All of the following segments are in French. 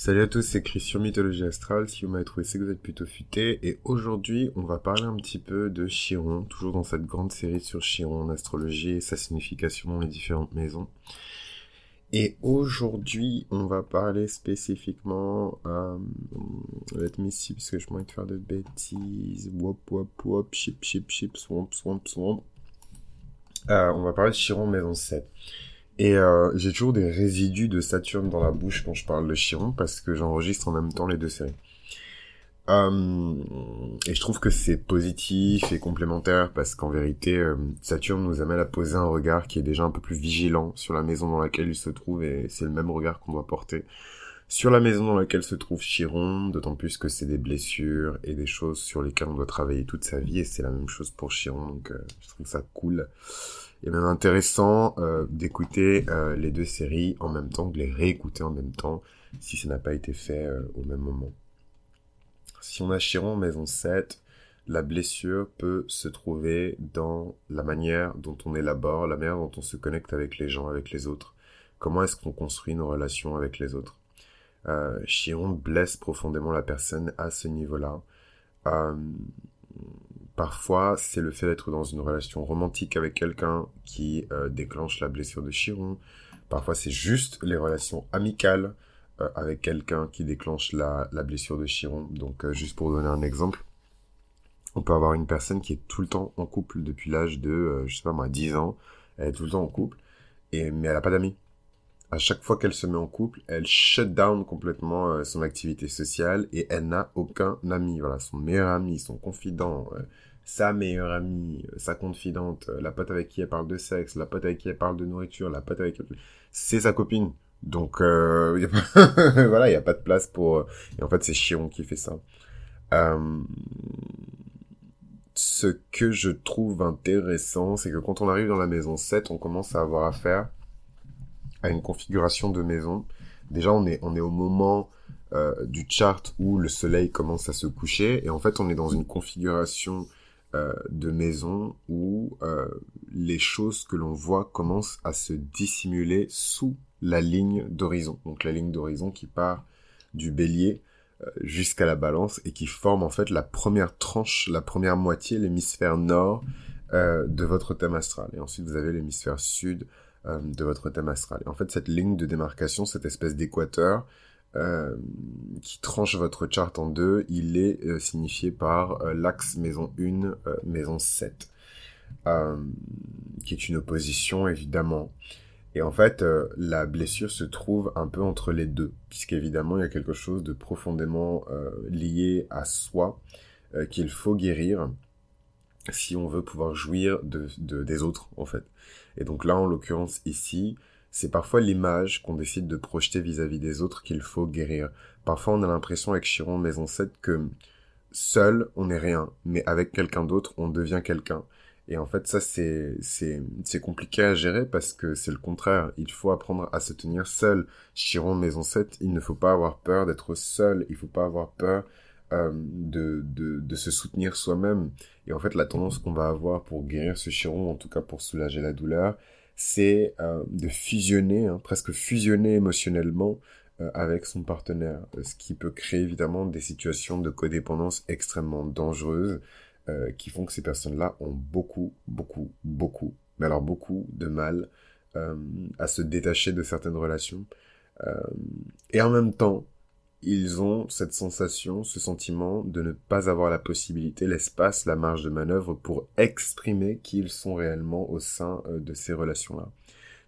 Salut à tous, c'est Christian Mythologie Astrale. Si vous m'avez trouvé, c'est que vous êtes plutôt futé. Et aujourd'hui, on va parler un petit peu de Chiron, toujours dans cette grande série sur Chiron en astrologie et sa signification les différentes maisons. Et aujourd'hui, on va parler spécifiquement, euh, let me see, parce que je m'en de faire de bêtises, wop wop wop, chip chip chip, swamp swamp swamp. Euh, on va parler de Chiron maison 7. Et euh, j'ai toujours des résidus de Saturne dans la bouche quand je parle de Chiron parce que j'enregistre en même temps les deux séries. Euh, et je trouve que c'est positif et complémentaire parce qu'en vérité, euh, Saturne nous amène à poser un regard qui est déjà un peu plus vigilant sur la maison dans laquelle il se trouve et c'est le même regard qu'on doit porter sur la maison dans laquelle se trouve Chiron, d'autant plus que c'est des blessures et des choses sur lesquelles on doit travailler toute sa vie et c'est la même chose pour Chiron, donc euh, je trouve ça cool et même intéressant euh, d'écouter euh, les deux séries en même temps, de les réécouter en même temps, si ça n'a pas été fait au même moment. Si on a Chiron maison 7, la blessure peut se trouver dans la manière dont on élabore, la manière dont on se connecte avec les gens, avec les autres. Comment est-ce qu'on construit nos relations avec les autres? Chiron blesse profondément la personne à ce niveau-là. Parfois, c'est le fait d'être dans une relation romantique avec quelqu'un qui euh, déclenche la blessure de Chiron. Parfois, c'est juste les relations amicales euh, avec quelqu'un qui déclenche la, blessure de Chiron. Donc, euh, juste pour donner un exemple, on peut avoir une personne qui est tout le temps en couple depuis l'âge de, je sais pas moi, 10 ans. Elle est tout le temps en couple, et, mais elle n'a pas d'amis. À chaque fois qu'elle se met en couple, elle shut down complètement son activité sociale et elle n'a aucun ami. Voilà, son meilleur ami, son confident, sa meilleure amie, euh, sa confidente, euh, la pote avec qui elle parle de sexe, la pote avec qui elle parle de nourriture, la pote avec c'est sa copine. Donc euh, voilà, il y a pas de place pour et en fait c'est Chiron qui fait ça. Ce que je trouve intéressant, c'est que quand on arrive dans la maison 7, on commence à avoir affaire à une configuration de maison. Déjà, on est, on est au moment du chart où le soleil commence à se coucher et en fait on est dans une configuration euh, de maison où euh, les choses que l'on voit commencent à se dissimuler sous la ligne d'horizon. Donc la ligne d'horizon qui part du bélier euh, jusqu'à la balance et qui forme en fait la première tranche, la première moitié, l'hémisphère nord de votre thème astral. Et ensuite vous avez l'hémisphère sud de votre thème astral. En fait cette ligne de démarcation, cette espèce d'équateur, euh, qui tranche votre chart en deux, il est euh, signifié par euh, l'axe maison 1, maison 7, qui est une opposition évidemment. Et en fait, la blessure se trouve un peu entre les deux, puisqu'évidemment, il y a quelque chose de profondément lié à soi qu'il faut guérir si on veut pouvoir jouir de, des autres, en fait. Et donc là, en l'occurrence, ici, c'est parfois l'image qu'on décide de projeter vis-à-vis des autres qu'il faut guérir. Parfois, on a l'impression avec Chiron Maison 7 que seul, on n'est rien, mais avec quelqu'un d'autre, on devient quelqu'un. Et en fait, ça, c'est, c'est, c'est compliqué à gérer parce que c'est le contraire. Il faut apprendre à se tenir seul. Chiron Maison 7, il ne faut pas avoir peur d'être seul. Il faut pas avoir peur euh, de, de, de se soutenir soi-même. Et en fait, la tendance qu'on va avoir pour guérir ce Chiron, en tout cas pour soulager la douleur, c'est euh, de fusionner, hein, presque fusionner émotionnellement euh, avec son partenaire, ce qui peut créer évidemment des situations de codépendance extrêmement dangereuses qui font que ces personnes-là ont beaucoup, beaucoup, beaucoup, mais alors beaucoup de mal à se détacher de certaines relations. et en même temps, ils ont cette sensation, ce sentiment de ne pas avoir la possibilité, l'espace, la marge de manœuvre pour exprimer qui ils sont réellement au sein euh, de ces relations-là.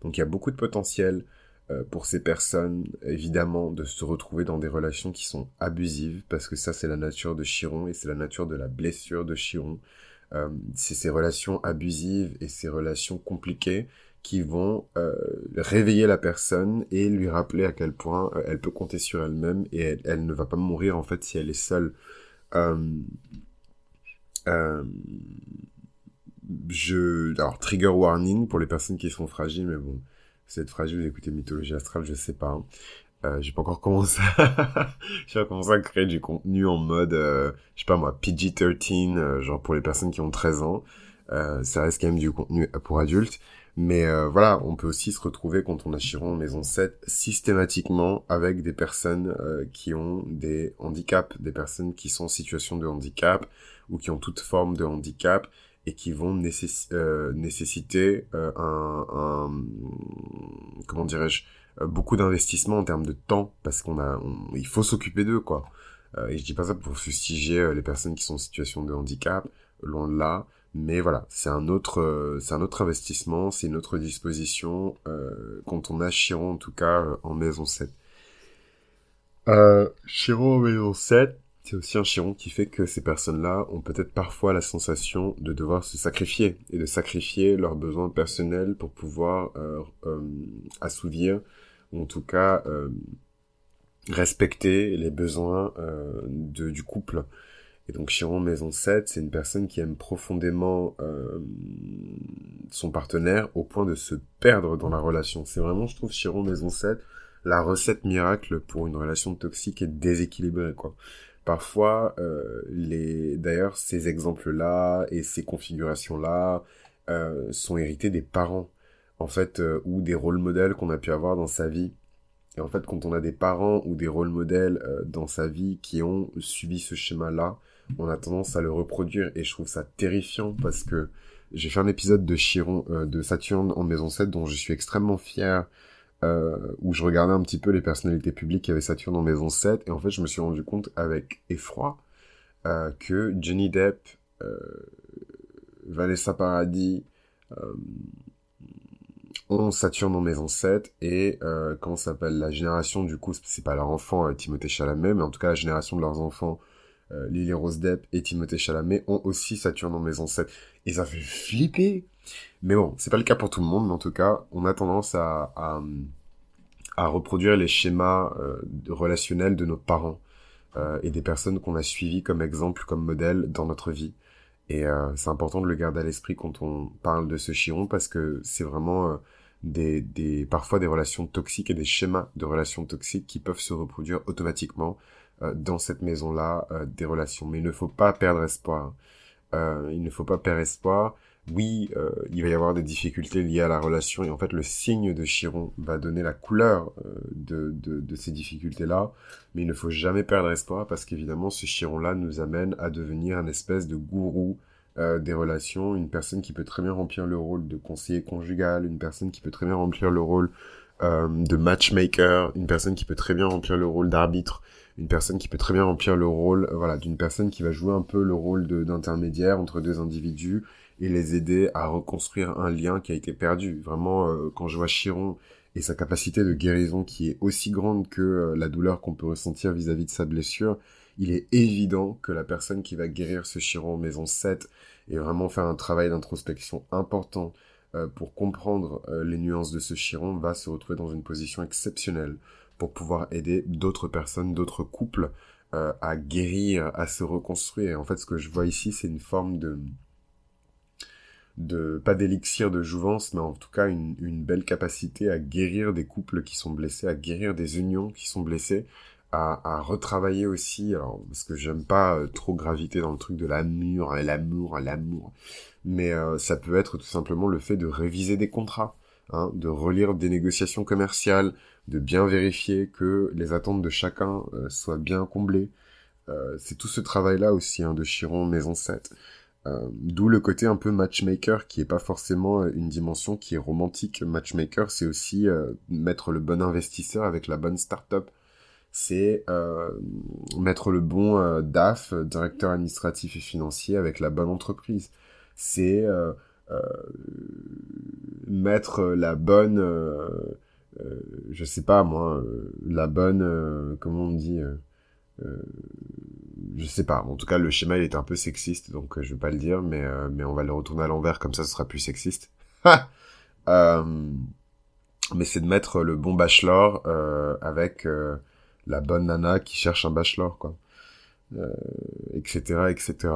Donc il y a beaucoup de potentiel euh, pour ces personnes, évidemment, de se retrouver dans des relations qui sont abusives, parce que ça c'est la nature de Chiron et c'est la nature de la blessure de Chiron. Euh, c'est ces relations abusives et ces relations compliquées qui vont euh, réveiller la personne et lui rappeler à quel point euh, elle peut compter sur elle-même et elle, ne va pas mourir en fait si elle est seule. Euh, je alors trigger warning pour les personnes qui sont fragiles mais bon vous êtes fragile vous écoutez mythologie astrale je sais pas hein. j'ai pas encore commencé j'ai pas commencé à créer du contenu en mode je sais pas moi PG-13 genre pour les personnes qui ont 13 ans ça reste quand même du contenu pour adultes Mais euh, voilà, on peut aussi se retrouver quand on a en maison 7 systématiquement avec des personnes euh, qui ont des handicaps, des personnes qui sont en situation de handicap ou qui ont toute forme de handicap et qui vont euh, nécessiter un, comment dirais-je beaucoup d'investissement en termes de temps parce qu'on a il faut s'occuper d'eux quoi. et je dis pas ça pour fustiger les personnes qui sont en situation de handicap, loin de là mais voilà, c'est un autre, euh, c'est un autre investissement, c'est une autre disposition euh, quand on a Chiron en tout cas euh, en maison 7. Euh, Chiron en maison 7, c'est aussi un Chiron qui fait que ces personnes-là ont peut-être parfois la sensation de devoir se sacrifier et de sacrifier leurs besoins personnels pour pouvoir assouvir ou en tout cas respecter les besoins du couple. Et donc Chiron Maison 7, c'est une personne qui aime profondément euh, son partenaire au point de se perdre dans la relation. C'est vraiment, je trouve, Chiron Maison 7, la recette miracle pour une relation toxique et déséquilibrée. Parfois, euh, les, d'ailleurs, ces exemples-là et ces configurations-là euh, sont hérités des parents, en fait, ou des rôles modèles qu'on a pu avoir dans sa vie. Et en fait, quand on a des parents ou des rôles modèles dans sa vie qui ont subi ce schéma-là, on a tendance à le reproduire et je trouve ça terrifiant parce que j'ai fait un épisode de Chiron, euh, de Saturne en maison 7 dont je suis extrêmement fier, euh, où je regardais un petit peu les personnalités publiques. Qui avaient Saturne en maison 7 et en fait je me suis rendu compte avec effroi euh, que Johnny Depp, Vanessa Paradis, ont Saturne en maison 7 et comment s'appelle la génération du coup c'est pas leur enfant Timothée Chalamet mais en tout cas la génération de leurs enfants euh, Lily Rose Depp et Timothée Chalamet ont aussi Saturne en maison 7. Et ça fait flipper. Mais bon, c'est pas le cas pour tout le monde, mais en tout cas, on a tendance à, à, reproduire les schémas euh, relationnels de nos parents euh, et des personnes qu'on a suivies comme exemple, comme modèle dans notre vie. Et c'est important de le garder à l'esprit quand on parle de ce chiron parce que c'est vraiment des, des, parfois des relations toxiques et des schémas de relations toxiques qui peuvent se reproduire automatiquement euh, dans cette maison-là euh, des relations. Mais il ne faut pas perdre espoir. Euh, il ne faut pas perdre espoir. Oui, il va y avoir des difficultés liées à la relation et en fait le signe de Chiron va donner la couleur de, de, de, ces difficultés-là. Mais il ne faut jamais perdre espoir parce qu'évidemment ce Chiron-là nous amène à devenir un espèce de gourou des relations, une personne qui peut très bien remplir le rôle de conseiller conjugal, une personne qui peut très bien remplir le rôle de matchmaker, une personne qui peut très bien remplir le rôle d'arbitre, une personne qui peut très bien remplir le rôle, euh, voilà, d'une personne qui va jouer un peu le rôle d'intermédiaire entre deux individus et les aider à reconstruire un lien qui a été perdu. Vraiment, euh, quand je vois Chiron et sa capacité de guérison qui est aussi grande que euh, la douleur qu'on peut ressentir vis-à-vis de sa blessure, il est évident que la personne qui va guérir ce Chiron en maison 7 et vraiment faire un travail d'introspection important pour comprendre les nuances de ce Chiron va se retrouver dans une position exceptionnelle pour pouvoir aider d'autres personnes, d'autres couples euh, à guérir, à se reconstruire. En fait, ce que je vois ici, c'est une forme de de pas d'élixir de jouvence, mais en tout cas une, belle capacité à guérir des couples qui sont blessés, à guérir des unions qui sont blessées, à, retravailler aussi, alors parce que j'aime pas euh, trop graviter dans le truc de l'amour, hein, l'amour, hein, l'amour, mais euh, ça peut être tout simplement le fait de réviser des contrats, hein, de relire des négociations commerciales, de bien vérifier que les attentes de chacun euh, soient bien comblées. Euh, c'est tout ce travail-là aussi hein, de Chiron Maison 7. Euh, d'où le côté un peu matchmaker qui est pas forcément une dimension qui est romantique. Matchmaker, c'est aussi mettre le bon investisseur avec la bonne start-up. C'est mettre le bon DAF, directeur administratif et financier, avec la bonne entreprise. C'est mettre la bonne euh, je sais pas moi, euh, la bonne, euh, comment on dit, je sais pas. En tout cas, le schéma il est un peu sexiste, donc je vais pas le dire, mais mais on va le retourner à l'envers comme ça, ce sera plus sexiste. mais c'est de mettre le bon bachelor avec la bonne nana qui cherche un bachelor, quoi, etc., etc.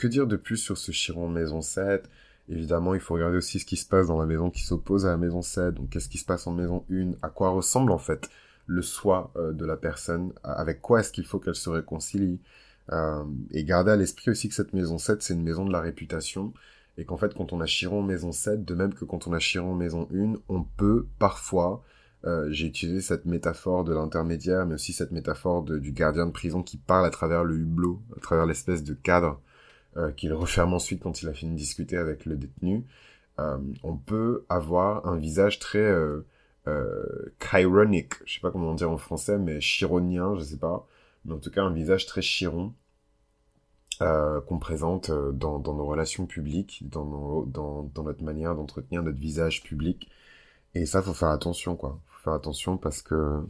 que dire de plus sur ce Chiron Maison 7 Évidemment, il faut regarder aussi ce qui se passe dans la maison qui s'oppose à la maison 7. Donc, qu'est-ce qui se passe en maison 1 À quoi ressemble en fait le soi euh, de la personne? Avec quoi est-ce qu'il faut qu'elle se réconcilie? Euh, Et garder à l'esprit aussi que cette maison 7, c'est une maison de la réputation. et qu'en fait, quand on a Chiron maison 7, de même que quand on a Chiron maison 1, on peut parfois, euh, j'ai utilisé cette métaphore de l'intermédiaire, mais aussi cette métaphore du gardien de prison qui parle à travers le hublot, à travers l'espèce de cadre euh, qu'il referme ensuite quand il a fini de discuter avec le détenu. Euh, on peut avoir un visage très euh, euh, chironique, je sais pas comment dire en français, mais chironien, je sais pas, mais en tout cas un visage très chiron qu'on présente dans, nos relations publiques, dans, dans notre manière d'entretenir notre visage public. Et ça, faut faire attention, quoi. Faut faire attention parce que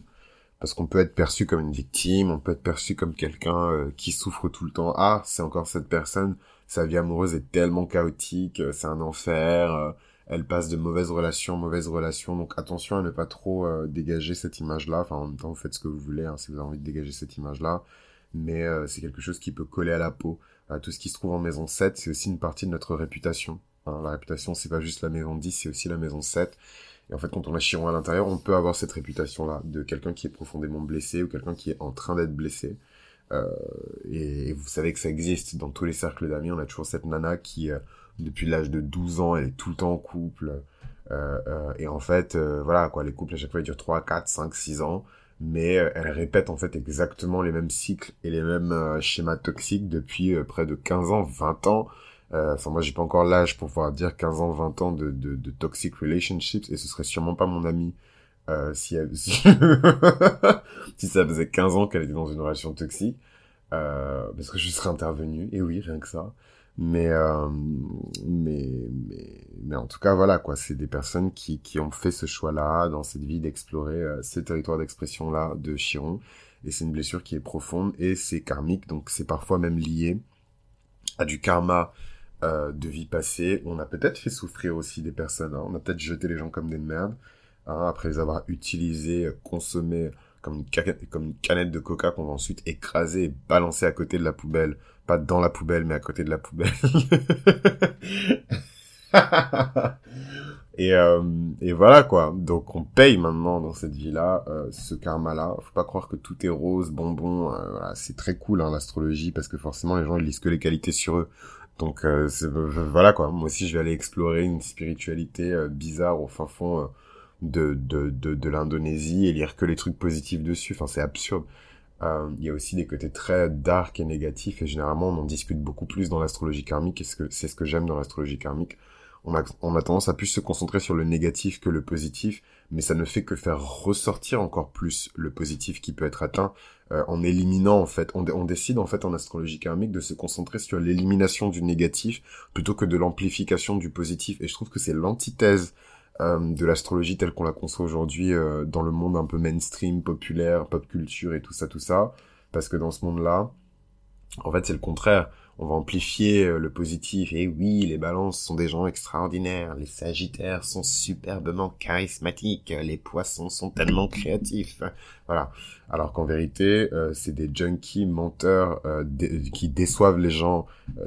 parce qu'on peut être perçu comme une victime, on peut être perçu comme quelqu'un euh, qui souffre tout le temps. Ah, c'est encore cette personne, sa vie amoureuse est tellement chaotique, euh, c'est un enfer, elle passe de mauvaises relations mauvaises relations, donc attention à ne pas trop dégager cette image-là. Enfin, en même temps, vous faites ce que vous voulez, hein, si vous avez envie de dégager cette image-là mais euh, c'est quelque chose qui peut coller à la peau. Euh, tout ce qui se trouve en maison 7, c'est aussi une partie de notre réputation. Hein, la réputation, c'est pas juste la maison 10, c'est aussi la maison 7. Et en fait, quand on a Chiron à l'intérieur, on peut avoir cette réputation-là de quelqu'un qui est profondément blessé ou quelqu'un qui est en train d'être blessé. Euh, et, vous savez que ça existe dans tous les cercles d'amis. On a toujours cette nana qui, euh, depuis l'âge de 12 ans, elle est tout le temps en couple. Euh, et en fait, voilà, quoi, les couples à chaque fois ils durent 3, 4, 5, 6 ans mais euh, elle répète en fait exactement les mêmes cycles et les mêmes euh, schémas toxiques depuis euh, près de 15 ans, 20 ans. Enfin, moi, j'ai pas encore l'âge pour pouvoir dire 15 ans, 20 ans de, de, de toxic relationships, et ce serait sûrement pas mon ami si, elle, si, si, ça faisait 15 ans qu'elle était dans une relation toxique, parce que je serais intervenu, et oui, rien que ça. Mais, euh, mais, mais, mais en tout cas, voilà, quoi. C'est des personnes qui, qui ont fait ce choix-là dans cette vie d'explorer euh, ce territoire d'expression-là de Chiron. Et c'est une blessure qui est profonde et c'est karmique, donc c'est parfois même lié à du karma euh, de vie passée. On a peut-être fait souffrir aussi des personnes. Hein. On a peut-être jeté les gens comme des merdes hein, après les avoir utilisés, consommés comme une, canette de coca qu'on va ensuite écraser et balancer à côté de la poubelle pas dans la poubelle, mais à côté de la poubelle. et, euh, et voilà quoi. Donc on paye maintenant dans cette vie-là euh, ce karma-là. Faut pas croire que tout est rose, bonbon. Euh, voilà, c'est très cool hein, l'astrologie parce que forcément les gens ils lisent que les qualités sur eux. Donc voilà quoi. Moi aussi je vais aller explorer une spiritualité bizarre au fin fond de de l'Indonésie et lire que les trucs positifs dessus. Enfin c'est absurde. Euh, il y a aussi des côtés très dark et négatifs et généralement on en discute beaucoup plus dans l'astrologie karmique et c'est ce que j'aime dans l'astrologie karmique. On a, on a tendance à plus se concentrer sur le négatif que le positif, mais ça ne fait que faire ressortir encore plus le positif qui peut être atteint euh, en éliminant en fait. On, on décide en fait en astrologie karmique de se concentrer sur l'élimination du négatif plutôt que de l'amplification du positif et je trouve que c'est l'antithèse euh, de l'astrologie telle qu'on la conçoit aujourd'hui euh, dans le monde un peu mainstream, populaire, pop culture et tout ça, tout ça. Parce que dans ce monde-là, en fait, c'est le contraire. On va amplifier euh, le positif. Et oui, les balances sont des gens extraordinaires. Les sagittaires sont superbement charismatiques. Les poissons sont tellement créatifs. Voilà. Alors qu'en vérité, c'est des junkies menteurs qui déçoivent les gens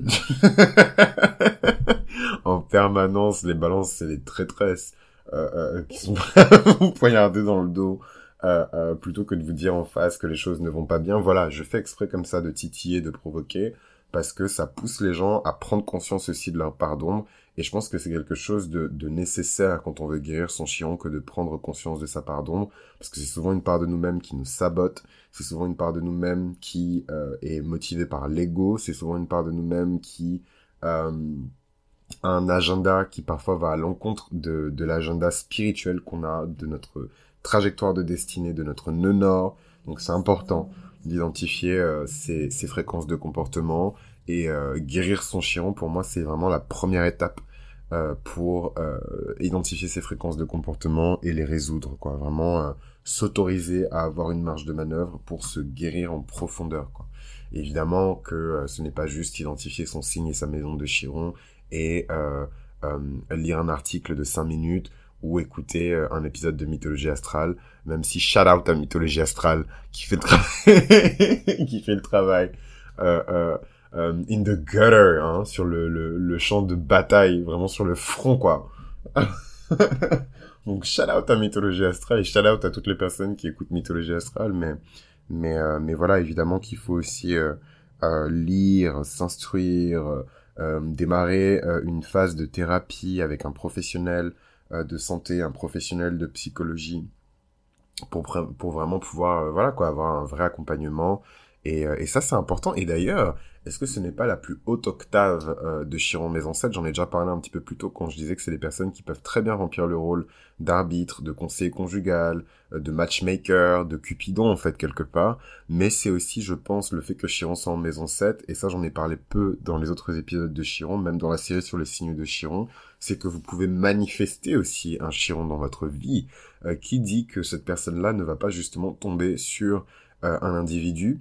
en permanence. Les balances, c'est des traîtresses. Euh, euh, qui sont prêts à vous poignarder dans le dos. Euh, euh, plutôt que de vous dire en face que les choses ne vont pas bien. Voilà, je fais exprès comme ça de titiller, de provoquer, parce que ça pousse les gens à prendre conscience aussi de leur part d'ombre. Et je pense que c'est quelque chose de, nécessaire quand on veut guérir son chiron que de prendre conscience de sa part d'ombre, parce que c'est souvent une part de nous-mêmes qui nous sabote, c'est souvent une part de nous-mêmes qui euh, est motivée par l'ego, c'est souvent une part de nous-mêmes qui euh, un agenda qui parfois va à l'encontre de, de l'agenda spirituel qu'on a, de notre trajectoire de destinée, de notre nœud nord. Donc c'est important d'identifier euh, ces, fréquences de comportement et euh, guérir son chiron, pour moi, c'est vraiment la première étape euh, pour identifier ces fréquences de comportement et les résoudre. Quoi. Vraiment s'autoriser à avoir une marge de manœuvre pour se guérir en profondeur. Évidemment que ce n'est pas juste identifier son signe et sa maison de chiron et lire un article de 5 minutes ou écouter euh, un épisode de Mythologie Astrale, même si shout out à Mythologie Astrale qui fait le travail, qui fait le travail euh, euh, in the gutter, hein, sur le, le, le, champ de bataille, vraiment sur le front, quoi. Donc shout out à Mythologie Astrale et shout out à toutes les personnes qui écoutent Mythologie Astrale, mais mais mais voilà, évidemment qu'il faut aussi lire, s'instruire démarrer une phase de thérapie avec un professionnel de santé, un professionnel de psychologie, pour, pour vraiment pouvoir voilà quoi avoir un vrai accompagnement. Et, et ça c'est important. Et d'ailleurs est-ce que ce n'est pas la plus haute octave euh, de Chiron Maison 7 J'en ai déjà parlé un petit peu plus tôt quand je disais que c'est des personnes qui peuvent très bien remplir le rôle d'arbitre, de conseiller conjugal, euh, de matchmaker, de cupidon en fait quelque part. Mais c'est aussi, je pense, le fait que Chiron soit en Maison 7, et ça j'en ai parlé peu dans les autres épisodes de Chiron, même dans la série sur les signes de Chiron, c'est que vous pouvez manifester aussi un Chiron dans votre vie, euh, qui dit que cette personne-là ne va pas justement tomber sur un individu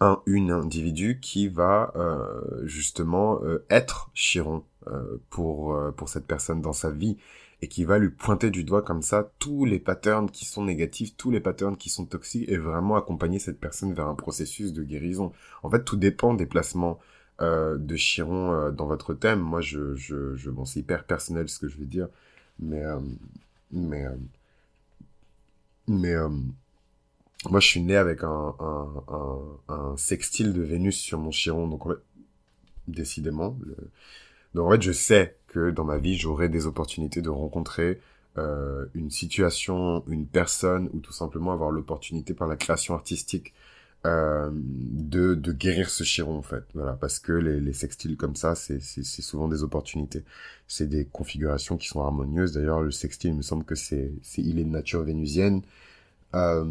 un une individu qui va euh, justement euh, être Chiron euh, pour pour cette personne dans sa vie et qui va lui pointer du doigt comme ça tous les patterns qui sont négatifs, tous les patterns qui sont toxiques et vraiment accompagner cette personne vers un processus de guérison. En fait, tout dépend des placements de Chiron dans votre thème. Moi, je je, je c'est hyper personnel ce que je vais dire, mais mais mais moi, je suis né avec un, un, un, un, sextile de Vénus sur mon chiron, donc décidément. Donc en fait, je sais que dans ma vie, j'aurai des opportunités de rencontrer euh, une situation, une personne, ou tout simplement avoir l'opportunité par la création artistique euh, de, de guérir ce chiron en fait. Voilà, parce que les, les sextiles comme ça, c'est souvent des opportunités. C'est des configurations qui sont harmonieuses. D'ailleurs, le sextile, il me semble que c'est il est de nature vénusienne. Euh,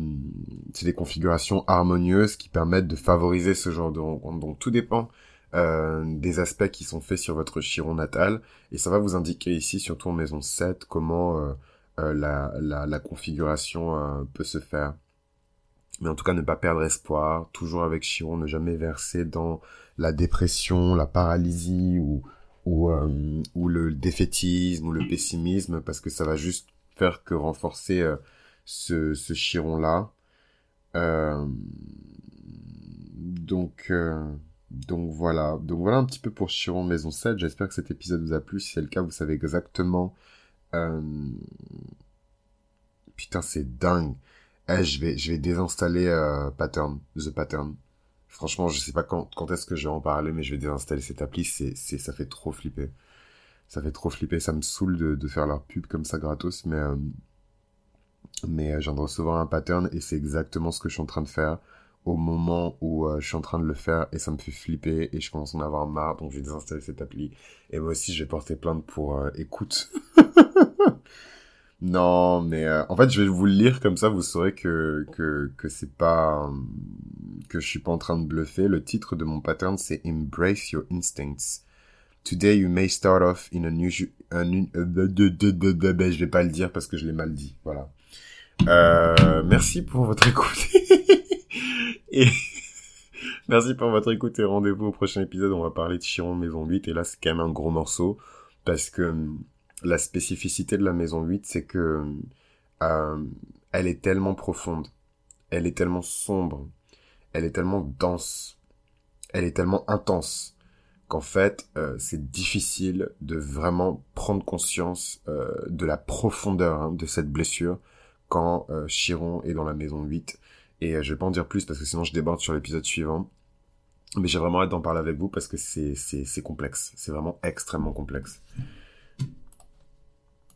c'est des configurations harmonieuses qui permettent de favoriser ce genre de rencontre. Donc tout dépend euh, des aspects qui sont faits sur votre chiron natal. Et ça va vous indiquer ici, surtout en maison 7, comment euh, la, la, la, configuration peut se faire. Mais en tout cas, ne pas perdre espoir, toujours avec chiron, ne jamais verser dans la dépression, la paralysie ou, ou, ou le défaitisme ou le pessimisme, parce que ça va juste faire que renforcer ce, ce chiron-là. Euh, donc, euh, donc voilà. Donc voilà un petit peu pour Chiron Maison 7. J'espère que cet épisode vous a plu. Si c'est le cas, vous savez exactement... Euh... Putain, c'est dingue. Eh, je vais, je vais désinstaller Pattern, The Pattern. Franchement, je sais pas quand, quand est-ce que je vais en parler, mais je vais désinstaller cette appli. C'est, c'est, ça fait trop flipper. Ça fait trop flipper. Ça me saoule de, de faire leur pub comme ça gratos, mais mais euh, je viens de recevoir un pattern et c'est exactement ce que je suis en train de faire au moment où euh, je suis en train de le faire et ça me fait flipper et je commence à en avoir marre donc je vais désinstaller cette appli et moi aussi je vais porter plainte pour euh, écoute non mais en fait je vais vous le lire comme ça vous saurez que que que c'est pas que je suis pas en train de bluffer le titre de mon pattern c'est embrace your instincts Today you may start off in a new, un, je vais pas le dire parce que je l'ai mal dit, voilà. Euh, merci pour votre écoute. et merci pour votre écoute et rendez-vous au prochain épisode. On va parler de Chiron Maison 8 et là c'est quand même un gros morceau parce que hum, la spécificité de la Maison 8 c'est que euh, elle est tellement profonde, elle est tellement sombre, elle est tellement dense, elle est tellement intense qu'en fait euh, c'est difficile de vraiment prendre conscience euh, de la profondeur hein, de cette blessure quand euh, Chiron est dans la maison 8. Et euh, je vais pas en dire plus parce que sinon je déborde sur l'épisode suivant. Mais j'ai vraiment hâte d'en parler avec vous parce que c'est, complexe. C'est vraiment extrêmement complexe.